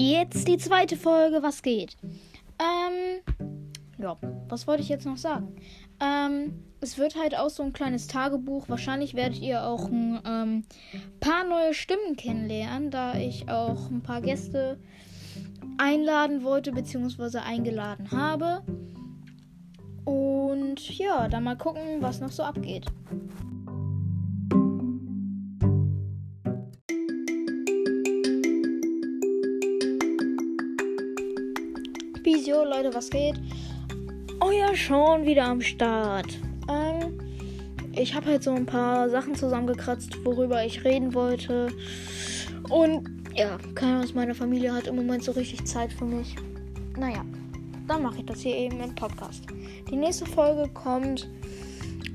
Jetzt die zweite Folge, was geht? Ähm, ja, was wollte ich jetzt noch sagen? Ähm, es wird halt auch so ein kleines Tagebuch. Wahrscheinlich werdet ihr auch ein ähm, paar neue Stimmen kennenlernen, da ich auch ein paar Gäste einladen wollte, beziehungsweise eingeladen habe. Und ja, dann mal gucken, was noch so abgeht. Visio, Leute, was geht? Euer Sean wieder am Start. Ähm, ich habe halt so ein paar Sachen zusammengekratzt, worüber ich reden wollte. Und ja, keiner aus meiner Familie hat im Moment so richtig Zeit für mich. Naja, dann mache ich das hier eben im Podcast. Die nächste Folge kommt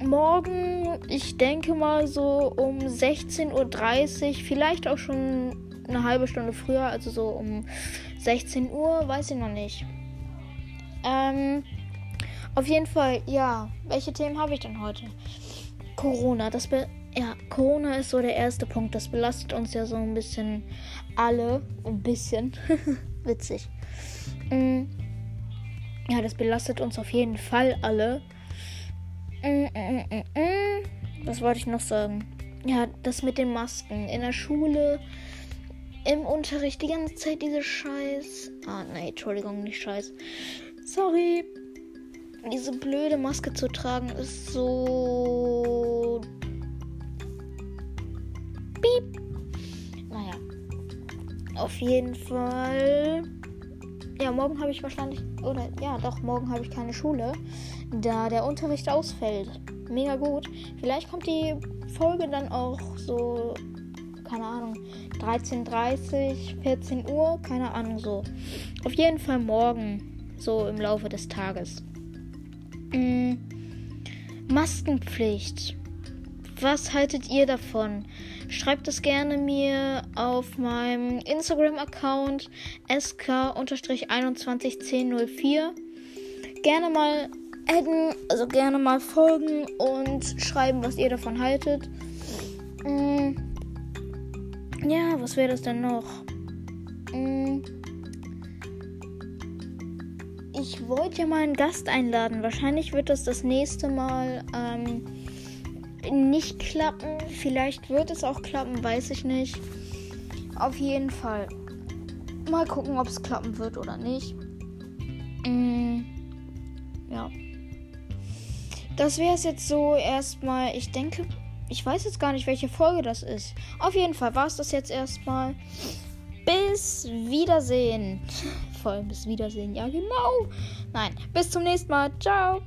morgen, ich denke mal so um 16.30 Uhr, vielleicht auch schon eine halbe Stunde früher, also so um 16 Uhr, weiß ich noch nicht. Ähm, auf jeden Fall, ja. Welche Themen habe ich denn heute? Corona, das be ja, Corona ist so der erste Punkt. Das belastet uns ja so ein bisschen alle. Ein bisschen. Witzig. Mm. Ja, das belastet uns auf jeden Fall alle. Mm, mm, Was wollte ich noch sagen? Ja, das mit den Masken. In der Schule, im Unterricht, die ganze Zeit diese Scheiß. Ah, nein, Entschuldigung, nicht Scheiß. Sorry. Diese blöde Maske zu tragen ist so. Piep. Naja. Auf jeden Fall. Ja, morgen habe ich wahrscheinlich. Oder ja, doch, morgen habe ich keine Schule. Da der Unterricht ausfällt. Mega gut. Vielleicht kommt die Folge dann auch so. Keine Ahnung. 13.30, 14 Uhr. Keine Ahnung so. Auf jeden Fall morgen so im Laufe des Tages. Mhm. Maskenpflicht. Was haltet ihr davon? Schreibt es gerne mir auf meinem Instagram-Account sk-211004. Gerne mal adden, also gerne mal folgen und schreiben, was ihr davon haltet. Mhm. Ja, was wäre das denn noch? Mhm ich wollte ja mal einen Gast einladen. Wahrscheinlich wird das das nächste Mal ähm, nicht klappen. Vielleicht wird es auch klappen, weiß ich nicht. Auf jeden Fall. Mal gucken, ob es klappen wird oder nicht. Mm, ja. Das wäre es jetzt so erstmal. Ich denke, ich weiß jetzt gar nicht, welche Folge das ist. Auf jeden Fall war es das jetzt erstmal. Bis Wiedersehen. Vor bis Wiedersehen. Ja, genau. Nein, bis zum nächsten Mal. Ciao.